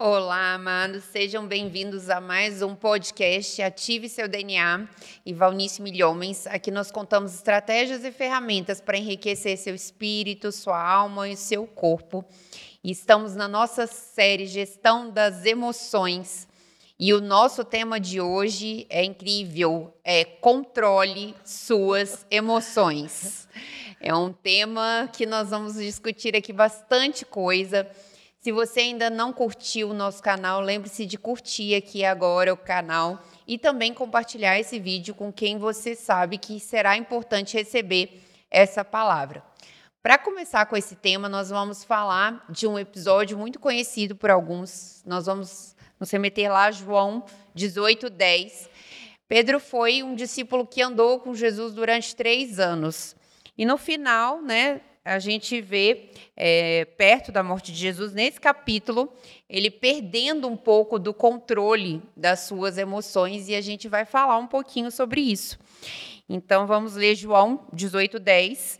Olá, amados, sejam bem-vindos a mais um podcast Ative Seu DNA e Valnice Milhomens. Aqui nós contamos estratégias e ferramentas para enriquecer seu espírito, sua alma e seu corpo. E estamos na nossa série Gestão das Emoções. E o nosso tema de hoje é incrível, é controle suas emoções. É um tema que nós vamos discutir aqui bastante coisa. Se você ainda não curtiu o nosso canal, lembre-se de curtir aqui agora o canal e também compartilhar esse vídeo com quem você sabe que será importante receber essa palavra. Para começar com esse tema, nós vamos falar de um episódio muito conhecido por alguns. Nós vamos nos remeter lá a João 18, 10. Pedro foi um discípulo que andou com Jesus durante três anos. E no final, né, a gente vê é, perto da morte de Jesus, nesse capítulo, ele perdendo um pouco do controle das suas emoções, e a gente vai falar um pouquinho sobre isso. Então vamos ler João 18, 10.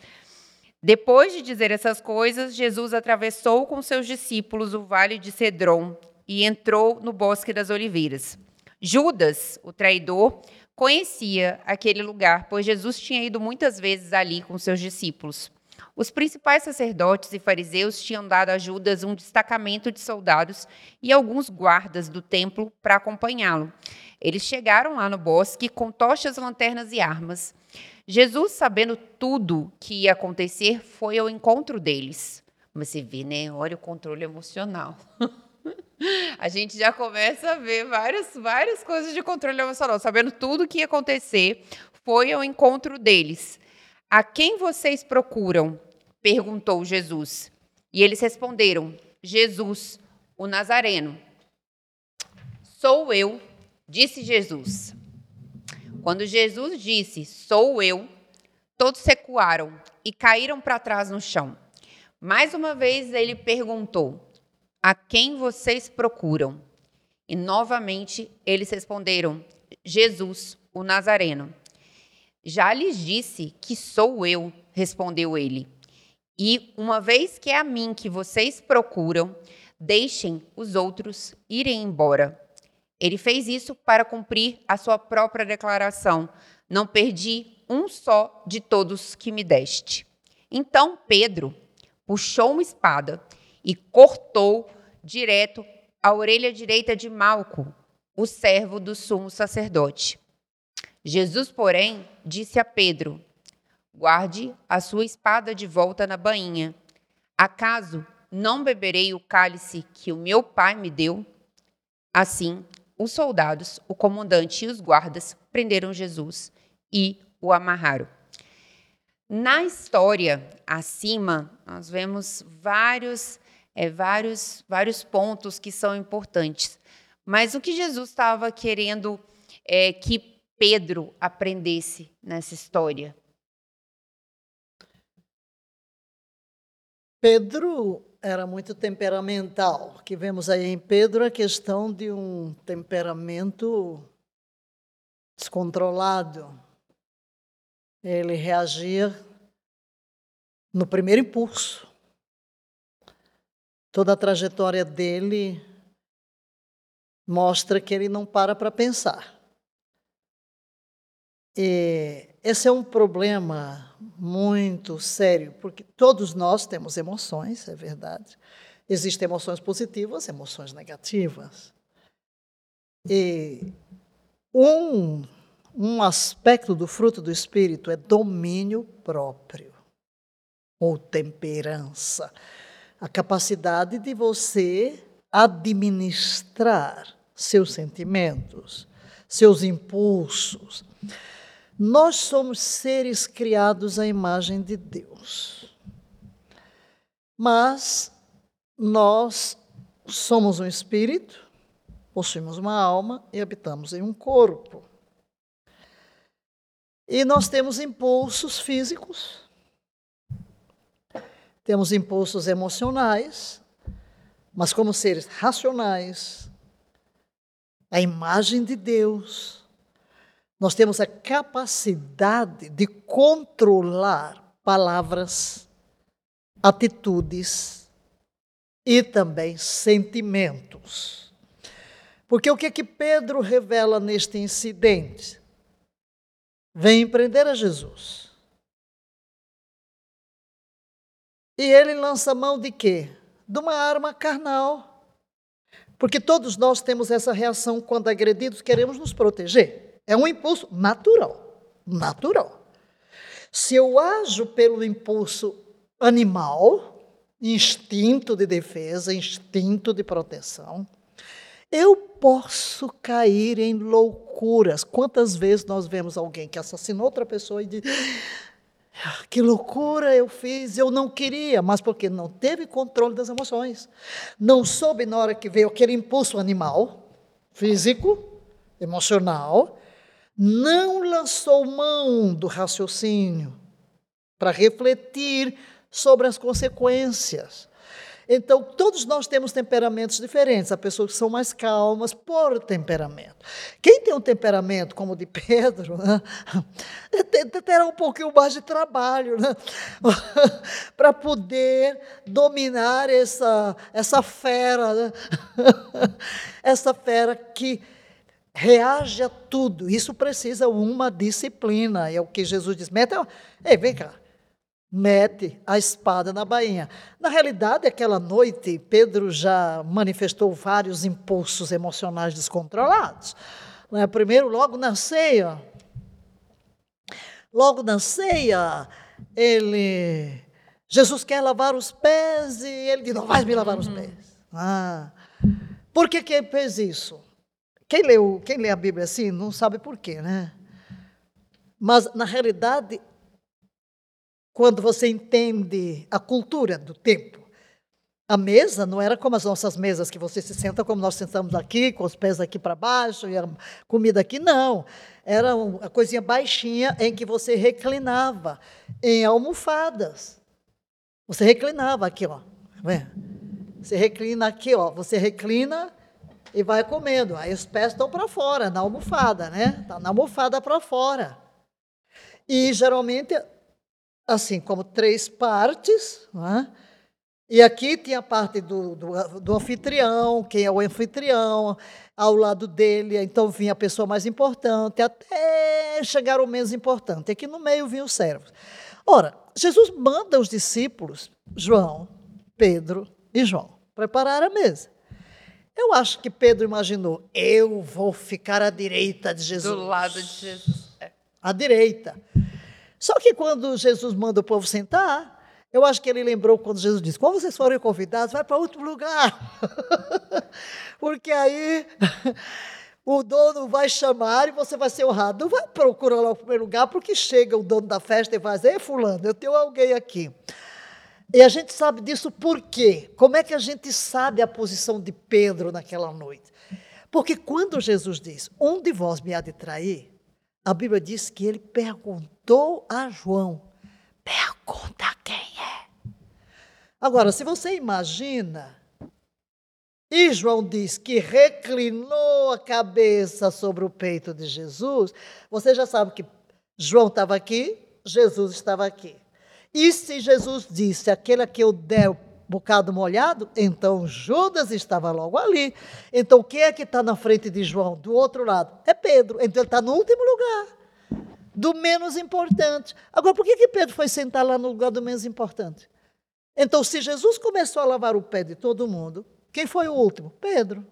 Depois de dizer essas coisas, Jesus atravessou com seus discípulos o vale de Cedron e entrou no bosque das oliveiras. Judas, o traidor, conhecia aquele lugar, pois Jesus tinha ido muitas vezes ali com seus discípulos. Os principais sacerdotes e fariseus tinham dado a Judas um destacamento de soldados e alguns guardas do templo para acompanhá-lo. Eles chegaram lá no bosque com tochas, lanternas e armas. Jesus, sabendo tudo que ia acontecer, foi ao encontro deles. Mas você vê, né? Olha o controle emocional. a gente já começa a ver várias, várias coisas de controle emocional. Sabendo tudo que ia acontecer, foi ao encontro deles. A quem vocês procuram? Perguntou Jesus. E eles responderam: Jesus, o Nazareno. Sou eu, disse Jesus. Quando Jesus disse: Sou eu, todos recuaram e caíram para trás no chão. Mais uma vez ele perguntou: A quem vocês procuram? E novamente eles responderam: Jesus, o Nazareno. Já lhes disse que sou eu, respondeu ele. E uma vez que é a mim que vocês procuram, deixem os outros irem embora. Ele fez isso para cumprir a sua própria declaração: Não perdi um só de todos que me deste. Então Pedro puxou uma espada e cortou direto a orelha direita de Malco, o servo do sumo sacerdote. Jesus, porém, disse a Pedro: Guarde a sua espada de volta na bainha. Acaso não beberei o cálice que o meu pai me deu? Assim, os soldados, o comandante e os guardas prenderam Jesus e o amarraram. Na história acima, nós vemos vários, é, vários, vários pontos que são importantes. Mas o que Jesus estava querendo é, que Pedro aprendesse nessa história? Pedro era muito temperamental, que vemos aí em Pedro a questão de um temperamento descontrolado. Ele reagia no primeiro impulso. Toda a trajetória dele mostra que ele não para para pensar. E esse é um problema muito sério, porque todos nós temos emoções, é verdade. Existem emoções positivas, emoções negativas. E um, um aspecto do fruto do Espírito é domínio próprio, ou temperança. A capacidade de você administrar seus sentimentos, seus impulsos. Nós somos seres criados à imagem de Deus. Mas nós somos um espírito, possuímos uma alma e habitamos em um corpo. E nós temos impulsos físicos, temos impulsos emocionais, mas como seres racionais, a imagem de Deus, nós temos a capacidade de controlar palavras, atitudes e também sentimentos. Porque o que é que Pedro revela neste incidente? Vem empreender a Jesus. E ele lança mão de quê? De uma arma carnal. Porque todos nós temos essa reação quando agredidos, queremos nos proteger. É um impulso natural. Natural. Se eu ajo pelo impulso animal, instinto de defesa, instinto de proteção, eu posso cair em loucuras. Quantas vezes nós vemos alguém que assassinou outra pessoa e diz: ah, que loucura eu fiz, eu não queria, mas porque não teve controle das emoções. Não soube na hora que veio aquele impulso animal, físico, emocional, não lançou mão do raciocínio para refletir sobre as consequências. Então, todos nós temos temperamentos diferentes. Há pessoas que são mais calmas por temperamento. Quem tem um temperamento como o de Pedro, né, terá um pouquinho mais de trabalho né, para poder dominar essa, essa fera, né, essa fera que reage a tudo. Isso precisa uma disciplina. É o que Jesus diz. Mete, ei, vem cá mete a espada na bainha. Na realidade, aquela noite, Pedro já manifestou vários impulsos emocionais descontrolados. Né? Primeiro, logo na ceia, logo na ceia, ele, Jesus quer lavar os pés e ele diz: Não vais me lavar os pés. Ah, por que, que ele fez isso? Quem, leu, quem lê a Bíblia assim não sabe por quê, né? Mas, na realidade, quando você entende a cultura do tempo. A mesa não era como as nossas mesas, que você se senta como nós sentamos aqui, com os pés aqui para baixo e a comida aqui, não. Era uma coisinha baixinha em que você reclinava em almofadas. Você reclinava aqui, ó. Você reclina aqui, ó. Você reclina e vai comendo. Aí os pés estão para fora, na almofada, né? Está na almofada para fora. E geralmente assim como três partes. É? E aqui tinha a parte do, do, do, anfitrião, quem é o anfitrião, ao lado dele, então vinha a pessoa mais importante, até chegar o menos importante. Aqui no meio vinha os servos. Ora, Jesus manda os discípulos, João, Pedro e João, preparar a mesa. Eu acho que Pedro imaginou, eu vou ficar à direita de Jesus. Do lado de Jesus. É. À direita. Só que quando Jesus manda o povo sentar, eu acho que ele lembrou quando Jesus disse: quando vocês forem convidados, vai para outro lugar. Porque aí o dono vai chamar e você vai ser honrado. Não vai procurar lá o primeiro lugar, porque chega o dono da festa e faz: Ei, Fulano, eu tenho alguém aqui. E a gente sabe disso por quê? Como é que a gente sabe a posição de Pedro naquela noite? Porque quando Jesus diz: Um de vós me há de trair, a Bíblia diz que ele perguntou a João: pergunta quem é. Agora, se você imagina, e João diz que reclinou a cabeça sobre o peito de Jesus, você já sabe que João estava aqui, Jesus estava aqui. E se Jesus disse: aquele a que eu der bocado molhado, então Judas estava logo ali. Então quem é que está na frente de João? Do outro lado? É Pedro. Então ele está no último lugar. Do menos importante. Agora, por que, que Pedro foi sentar lá no lugar do menos importante? Então, se Jesus começou a lavar o pé de todo mundo, quem foi o último? Pedro.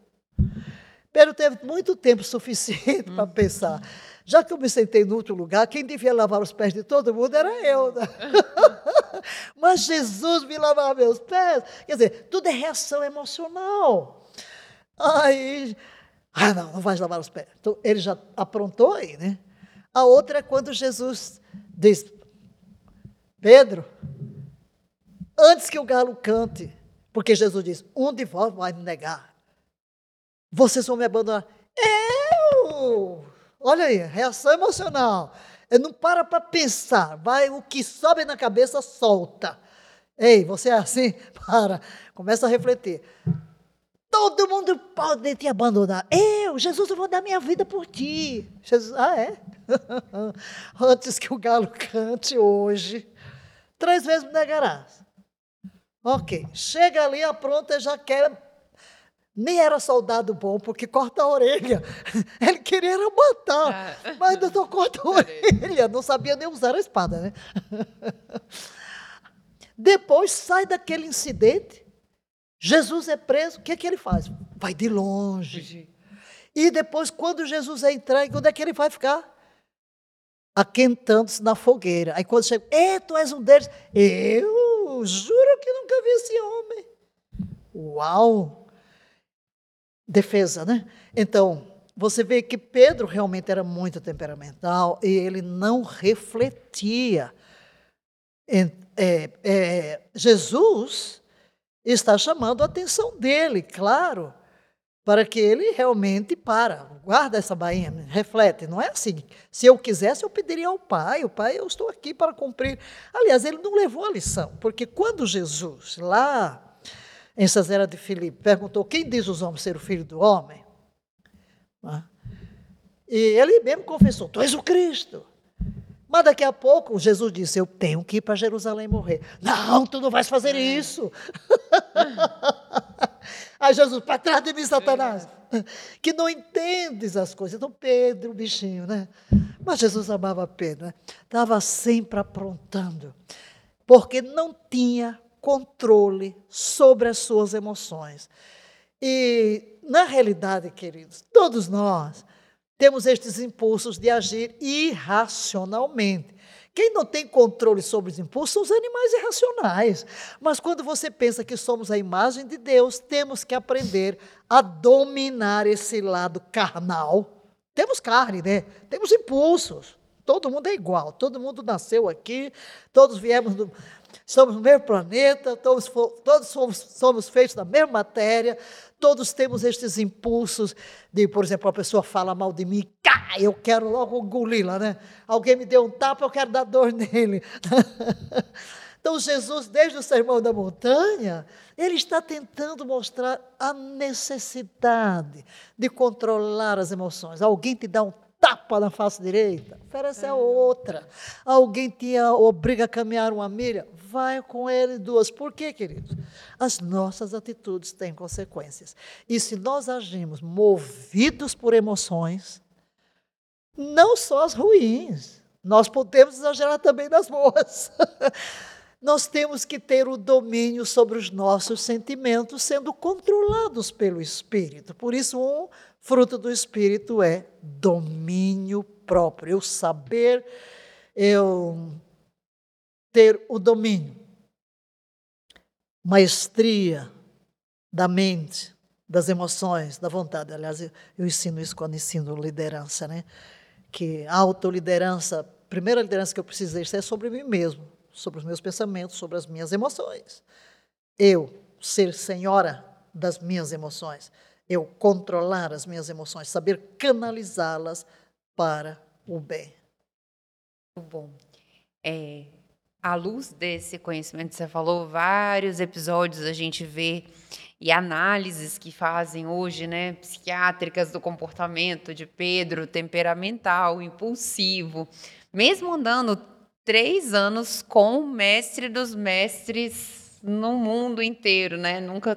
Pedro teve muito tempo suficiente para pensar. Já que eu me sentei no outro lugar, quem devia lavar os pés de todo mundo era eu. Né? Mas Jesus me lavava meus pés. Quer dizer, tudo é reação emocional. Aí, ah, não, não vais lavar os pés. Então, ele já aprontou aí, né? A outra é quando Jesus diz: Pedro, antes que o galo cante, porque Jesus diz: Um de vós vai me negar. Vocês vão me abandonar. Eu! Olha aí, reação emocional. Eu não para para pensar, vai o que sobe na cabeça solta. Ei, você é assim? Para, começa a refletir. Todo mundo pode te abandonar. Eu, Jesus, eu vou dar minha vida por ti. Jesus, ah, é? Antes que o galo cante hoje, três vezes me negarás. Ok, chega ali, apronta, já quer. Nem era soldado bom, porque corta a orelha. Ele queria matar, ah. mas doutor corta a orelha. Não sabia nem usar a espada, né? Depois sai daquele incidente, Jesus é preso, o que é que ele faz? Vai de longe. E depois, quando Jesus é entregue, onde é que ele vai ficar? Aquentando-se na fogueira. Aí quando chega, é, tu és um deles. Eu juro que nunca vi esse homem. Uau! Defesa, né? Então, você vê que Pedro realmente era muito temperamental e ele não refletia. É, é, Jesus está chamando a atenção dele, claro para que ele realmente para, guarda essa bainha, reflete. Não é assim. Se eu quisesse, eu pediria ao Pai, o Pai, eu estou aqui para cumprir. Aliás, ele não levou a lição, porque quando Jesus, lá em Cesarea de Filipe, perguntou quem diz os homens ser o filho do homem, né? e ele mesmo confessou: Tu és o Cristo. Mas daqui a pouco Jesus disse: Eu tenho que ir para Jerusalém morrer. Não, tu não vais fazer isso. Aí Jesus, para trás de mim, Satanás, que não entendes as coisas. Então, Pedro, bichinho, né? Mas Jesus amava Pedro, né? Estava sempre aprontando, porque não tinha controle sobre as suas emoções. E, na realidade, queridos, todos nós temos estes impulsos de agir irracionalmente. Quem não tem controle sobre os impulsos são os animais irracionais. Mas quando você pensa que somos a imagem de Deus, temos que aprender a dominar esse lado carnal. Temos carne, né? Temos impulsos. Todo mundo é igual, todo mundo nasceu aqui, todos viemos do, somos do mesmo planeta, todos, todos somos, somos feitos da mesma matéria, todos temos estes impulsos de, por exemplo, a pessoa fala mal de mim, cá, eu quero logo engoli-la, né? Alguém me deu um tapa, eu quero dar dor nele. Então, Jesus, desde o Sermão da Montanha, ele está tentando mostrar a necessidade de controlar as emoções. Alguém te dá um tapa na face direita, oferece a outra. Alguém te obriga a caminhar uma milha, vai com ele duas. Por quê, queridos? As nossas atitudes têm consequências. E se nós agimos movidos por emoções, não só as ruins, nós podemos exagerar também nas boas. nós temos que ter o domínio sobre os nossos sentimentos, sendo controlados pelo Espírito. Por isso, um fruto do Espírito é domínio próprio, eu saber, eu ter o domínio, maestria da mente, das emoções, da vontade. Aliás, eu, eu ensino isso quando ensino liderança, né? Que a autoliderança, a primeira liderança que eu preciso exercer é sobre mim mesmo, sobre os meus pensamentos, sobre as minhas emoções. Eu ser senhora das minhas emoções, eu controlar as minhas emoções, saber canalizá-las para o bem. Muito bom. É, à luz desse conhecimento que você falou, vários episódios a gente vê e análises que fazem hoje, né, psiquiátricas do comportamento de Pedro, temperamental, impulsivo, mesmo andando três anos com o mestre dos mestres no mundo inteiro, né, nunca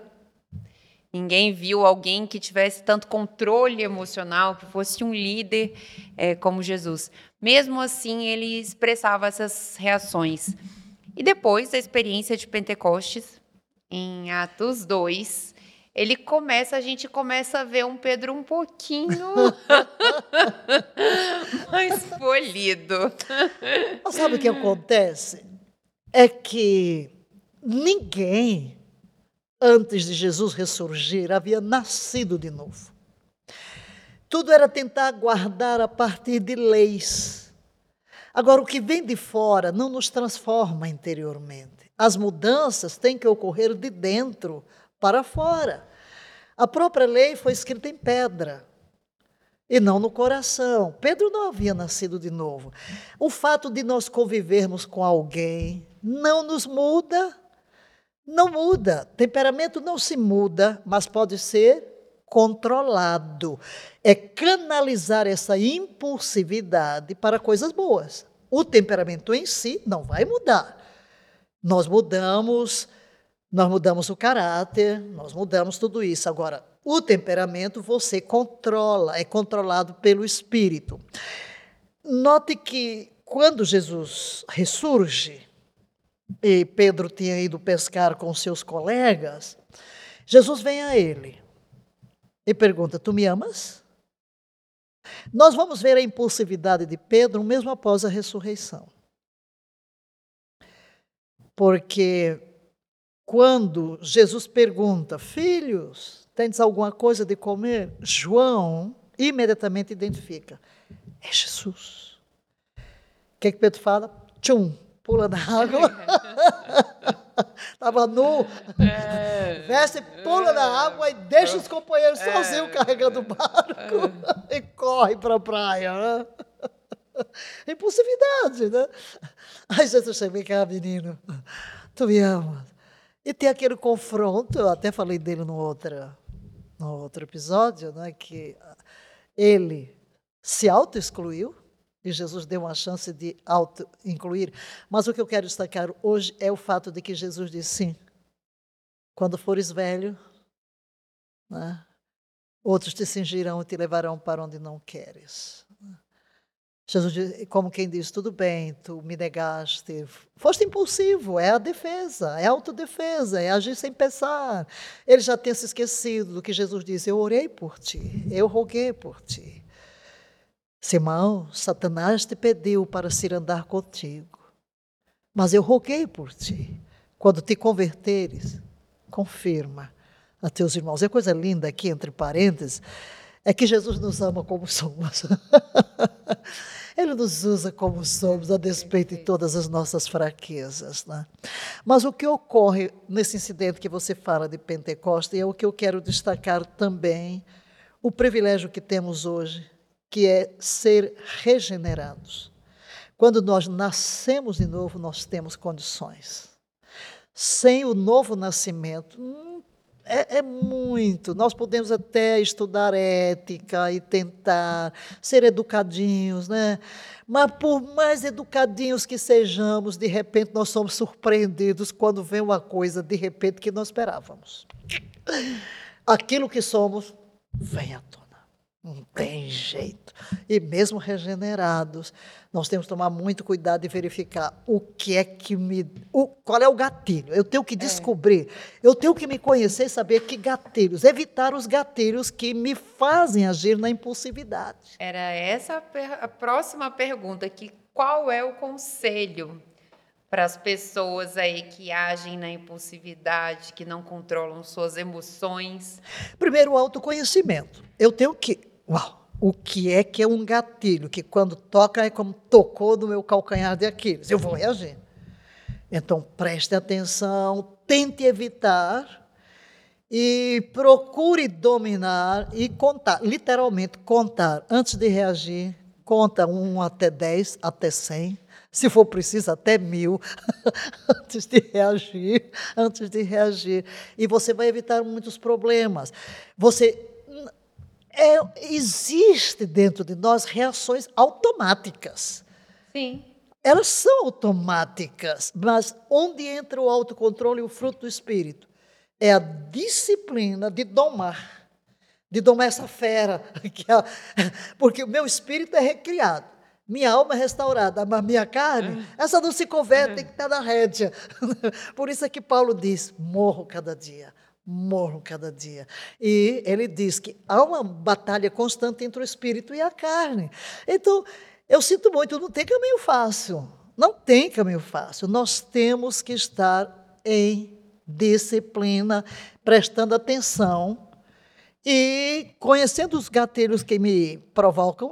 Ninguém viu alguém que tivesse tanto controle emocional, que fosse um líder é, como Jesus. Mesmo assim, ele expressava essas reações. E depois da experiência de Pentecostes, em Atos 2, ele começa, a gente começa a ver um Pedro um pouquinho mais polido. Sabe o que acontece? É que ninguém antes de Jesus ressurgir, havia nascido de novo. Tudo era tentar guardar a partir de leis. Agora, o que vem de fora não nos transforma interiormente. As mudanças têm que ocorrer de dentro para fora. A própria lei foi escrita em pedra e não no coração. Pedro não havia nascido de novo. O fato de nós convivermos com alguém não nos muda não muda. Temperamento não se muda, mas pode ser controlado. É canalizar essa impulsividade para coisas boas. O temperamento em si não vai mudar. Nós mudamos Nós mudamos o caráter, nós mudamos tudo isso. Agora, o temperamento você controla, é controlado pelo espírito. Note que quando Jesus ressurge, e Pedro tinha ido pescar com seus colegas, Jesus vem a ele e pergunta: Tu me amas? Nós vamos ver a impulsividade de Pedro mesmo após a ressurreição. Porque quando Jesus pergunta, filhos, tens alguma coisa de comer? João imediatamente identifica, é Jesus. O que, é que Pedro fala? Tchum, pula na água. Estava nu. É, Veste, pula é, na água e deixa os companheiros é, sozinhos carregando o barco é. e corre para a praia. Né? Impulsividade, né? Aí Jesus chega, vem cá, menino, tu me amas. E tem aquele confronto, eu até falei dele no outro, no outro episódio, né, que ele se auto-excluiu e Jesus deu uma chance de auto-incluir. Mas o que eu quero destacar hoje é o fato de que Jesus disse sim. Quando fores velho, né, outros te cingirão e te levarão para onde não queres. Jesus, como quem diz, tudo bem, tu me negaste. Foste impulsivo, é a defesa, é a autodefesa, é agir sem pensar. Ele já tinha se esquecido do que Jesus disse: Eu orei por ti, eu roguei por ti. Simão, Satanás te pediu para se andar contigo, mas eu roguei por ti. Quando te converteres, confirma a teus irmãos. É coisa linda aqui, entre parênteses, é que Jesus nos ama como somos. Ele nos usa como somos, a despeito de todas as nossas fraquezas. Né? Mas o que ocorre nesse incidente que você fala de Pentecostes, é o que eu quero destacar também, o privilégio que temos hoje, que é ser regenerados. Quando nós nascemos de novo, nós temos condições. Sem o novo nascimento, é, é, muito. Nós podemos até estudar ética e tentar ser educadinhos, né? Mas por mais educadinhos que sejamos, de repente nós somos surpreendidos quando vem uma coisa de repente que não esperávamos. Aquilo que somos vem à tona. Não tem jeito. E mesmo regenerados, nós temos que tomar muito cuidado e verificar o que é que me. O, qual é o gatilho? Eu tenho que é. descobrir, é. eu tenho que me conhecer e saber que gatilhos, evitar os gatilhos que me fazem agir na impulsividade. Era essa a, a próxima pergunta: que qual é o conselho para as pessoas aí que agem na impulsividade, que não controlam suas emoções? Primeiro, o autoconhecimento. Eu tenho que Uau! O que é que é um gatilho? Que quando toca é como tocou no meu calcanhar de Aquiles. Eu vou reagir. Então preste atenção, tente evitar e procure dominar e contar, literalmente contar antes de reagir. Conta um até dez, até cem, se for preciso até mil, antes de reagir, antes de reagir. E você vai evitar muitos problemas. Você é, existe dentro de nós reações automáticas. Sim. Elas são automáticas, mas onde entra o autocontrole e o fruto do espírito? É a disciplina de domar, de domar essa fera, é, porque o meu espírito é recriado. Minha alma é restaurada, mas minha carne, essa não se converte, tem que estar na rédea. Por isso é que Paulo diz: morro cada dia morro cada dia. E ele diz que há uma batalha constante entre o espírito e a carne. Então, eu sinto muito, não tem caminho fácil. Não tem caminho fácil. Nós temos que estar em disciplina, prestando atenção e conhecendo os gatilhos que me provocam,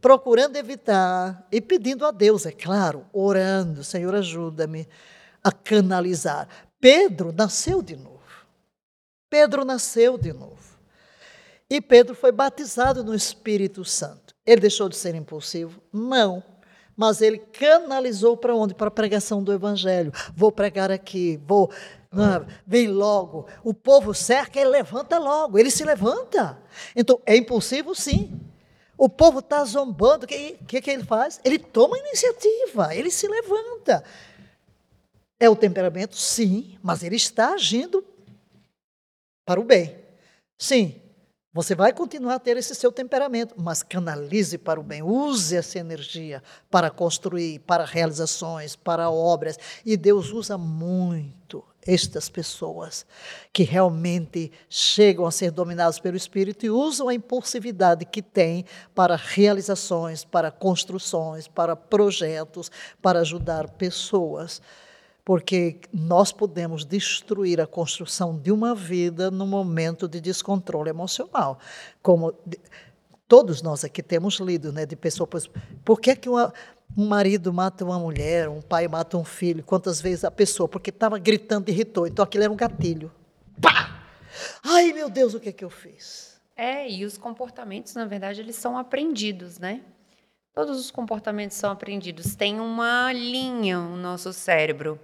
procurando evitar e pedindo a Deus, é claro, orando, Senhor, ajuda-me a canalizar. Pedro nasceu de novo. Pedro nasceu de novo. E Pedro foi batizado no Espírito Santo. Ele deixou de ser impulsivo? Não. Mas ele canalizou para onde? Para a pregação do Evangelho. Vou pregar aqui, vou. Não, vem logo. O povo cerca, ele levanta logo. Ele se levanta. Então, é impulsivo, sim. O povo está zombando. O que, que, que ele faz? Ele toma iniciativa, ele se levanta. É o temperamento? Sim, mas ele está agindo para o bem. Sim, você vai continuar a ter esse seu temperamento, mas canalize para o bem. Use essa energia para construir, para realizações, para obras. E Deus usa muito estas pessoas que realmente chegam a ser dominadas pelo Espírito e usam a impulsividade que têm para realizações, para construções, para projetos, para ajudar pessoas porque nós podemos destruir a construção de uma vida no momento de descontrole emocional. Como todos nós aqui temos lido, né, de pessoas, por que, que uma, um marido mata uma mulher, um pai mata um filho, quantas vezes a pessoa, porque estava gritando, irritou, então aquilo era um gatilho. Pá! Ai, meu Deus, o que é que eu fiz? É, e os comportamentos, na verdade, eles são aprendidos, né? Todos os comportamentos são aprendidos. Tem uma linha no nosso cérebro.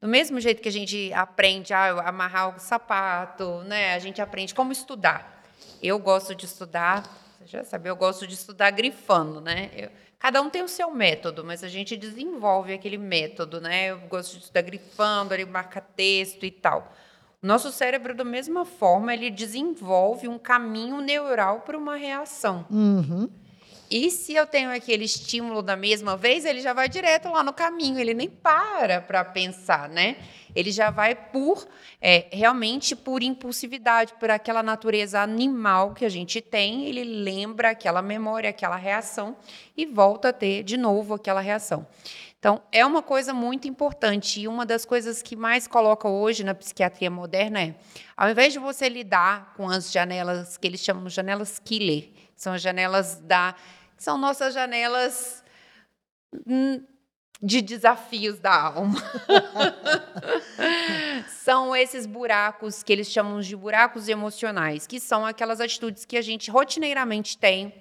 Do mesmo jeito que a gente aprende a amarrar o sapato, né? A gente aprende como estudar. Eu gosto de estudar, você já sabe, eu gosto de estudar grifando, né? Eu, cada um tem o seu método, mas a gente desenvolve aquele método, né? Eu gosto de estudar grifando, ele marca texto e tal. O nosso cérebro, da mesma forma, ele desenvolve um caminho neural para uma reação. Uhum. E se eu tenho aquele estímulo da mesma vez, ele já vai direto lá no caminho, ele nem para para pensar, né? Ele já vai por, é, realmente por impulsividade, por aquela natureza animal que a gente tem, ele lembra aquela memória, aquela reação e volta a ter de novo aquela reação. Então, é uma coisa muito importante e uma das coisas que mais coloca hoje na psiquiatria moderna é, ao invés de você lidar com as janelas que eles chamam de janelas killer, são as janelas da são nossas janelas hum, de desafios da alma. são esses buracos que eles chamam de buracos emocionais, que são aquelas atitudes que a gente rotineiramente tem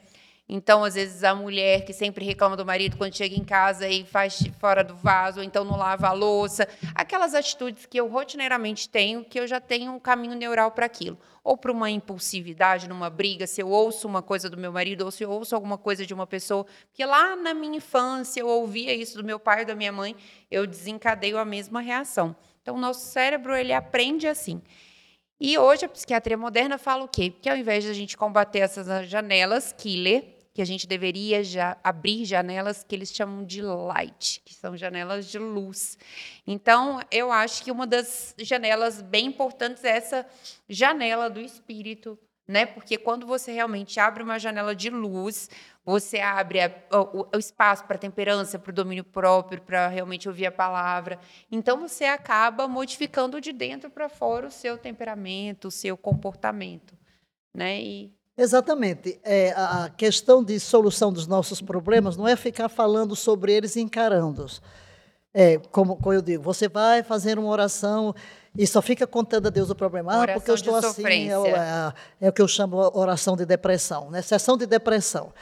então, às vezes, a mulher que sempre reclama do marido quando chega em casa e faz fora do vaso, ou então não lava a louça. Aquelas atitudes que eu rotineiramente tenho, que eu já tenho um caminho neural para aquilo. Ou para uma impulsividade numa briga, se eu ouço uma coisa do meu marido, ou se eu ouço alguma coisa de uma pessoa. Porque lá na minha infância eu ouvia isso do meu pai e da minha mãe, eu desencadeio a mesma reação. Então, o nosso cérebro ele aprende assim. E hoje a psiquiatria moderna fala o quê? Que ao invés de a gente combater essas janelas killer, que a gente deveria já abrir janelas que eles chamam de light, que são janelas de luz. Então, eu acho que uma das janelas bem importantes é essa janela do espírito, né? Porque quando você realmente abre uma janela de luz, você abre a, o, o, espaço para temperança, para o domínio próprio, para realmente ouvir a palavra. Então você acaba modificando de dentro para fora o seu temperamento, o seu comportamento, né? E Exatamente. É, a questão de solução dos nossos problemas não é ficar falando sobre eles e encarando-os. É, como, como eu digo, você vai fazer uma oração e só fica contando a Deus o problema. Ah, porque eu estou assim. É, é, é, o que eu chamo oração de depressão, né? Sessão de depressão.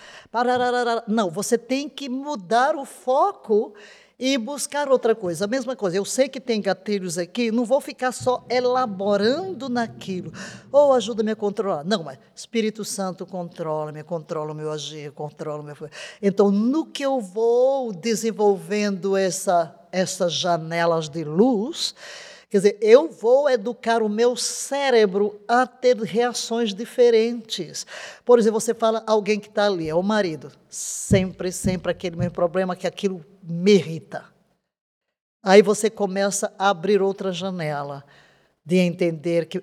Não, você tem que mudar o foco e buscar outra coisa. A mesma coisa, eu sei que tem gatilhos aqui, não vou ficar só elaborando naquilo. Ou oh, ajuda-me a controlar. Não, mas Espírito Santo controla-me, controla o meu agir, controla o meu. Então, no que eu vou desenvolvendo essa, essas janelas de luz, Quer dizer, eu vou educar o meu cérebro a ter reações diferentes. Por exemplo, você fala alguém que está ali, é o marido. Sempre, sempre aquele mesmo problema que aquilo me irrita. Aí você começa a abrir outra janela de entender que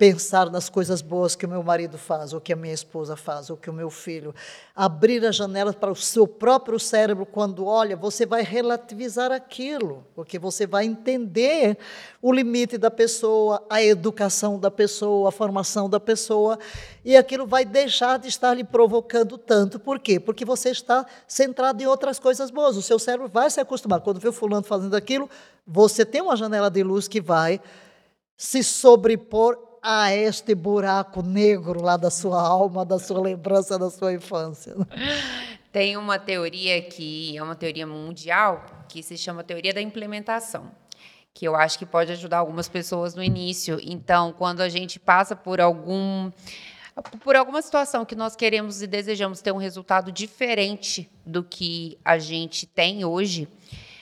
pensar nas coisas boas que o meu marido faz, ou que a minha esposa faz, ou que o meu filho. Abrir as janelas para o seu próprio cérebro quando olha, você vai relativizar aquilo, porque você vai entender o limite da pessoa, a educação da pessoa, a formação da pessoa, e aquilo vai deixar de estar lhe provocando tanto. Por quê? Porque você está centrado em outras coisas boas. O seu cérebro vai se acostumar. Quando vê o fulano fazendo aquilo, você tem uma janela de luz que vai se sobrepor a este buraco negro lá da sua alma, da sua lembrança da sua infância. Tem uma teoria que é uma teoria mundial que se chama teoria da implementação, que eu acho que pode ajudar algumas pessoas no início. Então, quando a gente passa por algum por alguma situação que nós queremos e desejamos ter um resultado diferente do que a gente tem hoje,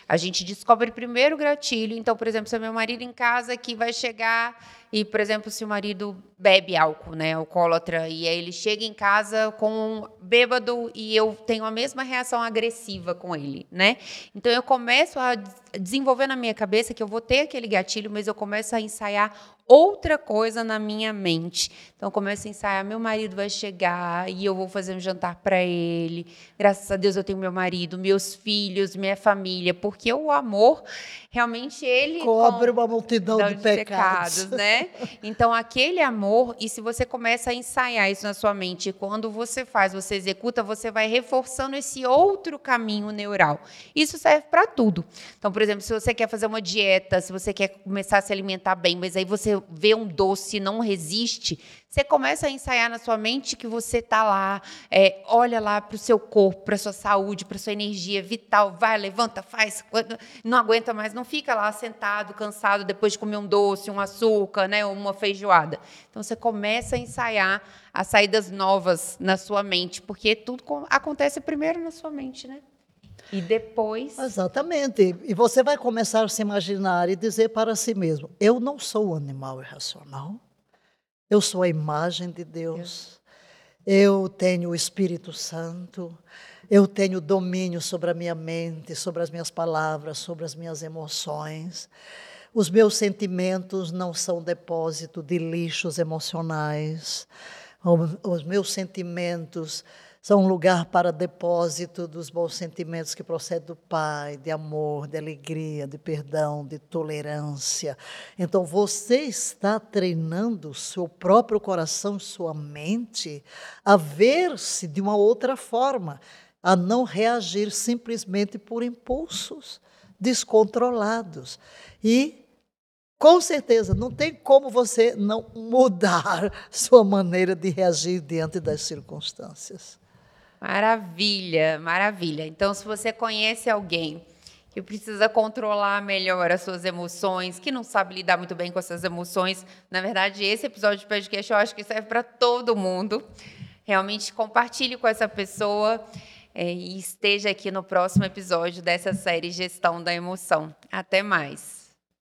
A gente descobre primeiro o gatilho. Então, por exemplo, se é meu marido em casa que vai chegar e, por exemplo, se o marido bebe álcool, né, alcoólatra, e aí ele chega em casa com um bêbado e eu tenho a mesma reação agressiva com ele, né? Então eu começo a desenvolver na minha cabeça que eu vou ter aquele gatilho, mas eu começo a ensaiar outra coisa na minha mente. Então, eu começo a ensaiar: meu marido vai chegar e eu vou fazer um jantar para ele. Graças a Deus eu tenho meu marido, meus filhos, minha família, porque o amor realmente ele cobre uma multidão de, de pecados. pecados, né? Então, aquele amor, e se você começa a ensaiar isso na sua mente, quando você faz, você executa, você vai reforçando esse outro caminho neural. Isso serve para tudo. Então, por exemplo, se você quer fazer uma dieta, se você quer começar a se alimentar bem, mas aí você vê um doce e não resiste, você começa a ensaiar na sua mente que você está lá, é, olha lá para o seu corpo, para sua saúde, para sua energia vital, vai, levanta, faz, não aguenta mais, não fica lá sentado, cansado, depois de comer um doce, um açúcar, né, uma feijoada. Então você começa a ensaiar as saídas novas na sua mente, porque tudo acontece primeiro na sua mente, né? E depois. Exatamente. E você vai começar a se imaginar e dizer para si mesmo: eu não sou um animal irracional. Eu sou a imagem de Deus. Eu tenho o Espírito Santo. Eu tenho domínio sobre a minha mente, sobre as minhas palavras, sobre as minhas emoções. Os meus sentimentos não são depósito de lixos emocionais. Os meus sentimentos são um lugar para depósito dos bons sentimentos que procedem do Pai, de amor, de alegria, de perdão, de tolerância. Então você está treinando seu próprio coração, sua mente a ver-se de uma outra forma, a não reagir simplesmente por impulsos descontrolados. E com certeza, não tem como você não mudar sua maneira de reagir diante das circunstâncias. Maravilha, maravilha. Então, se você conhece alguém que precisa controlar melhor as suas emoções, que não sabe lidar muito bem com essas emoções, na verdade, esse episódio de podcast eu acho que serve para todo mundo. Realmente compartilhe com essa pessoa é, e esteja aqui no próximo episódio dessa série Gestão da Emoção. Até mais.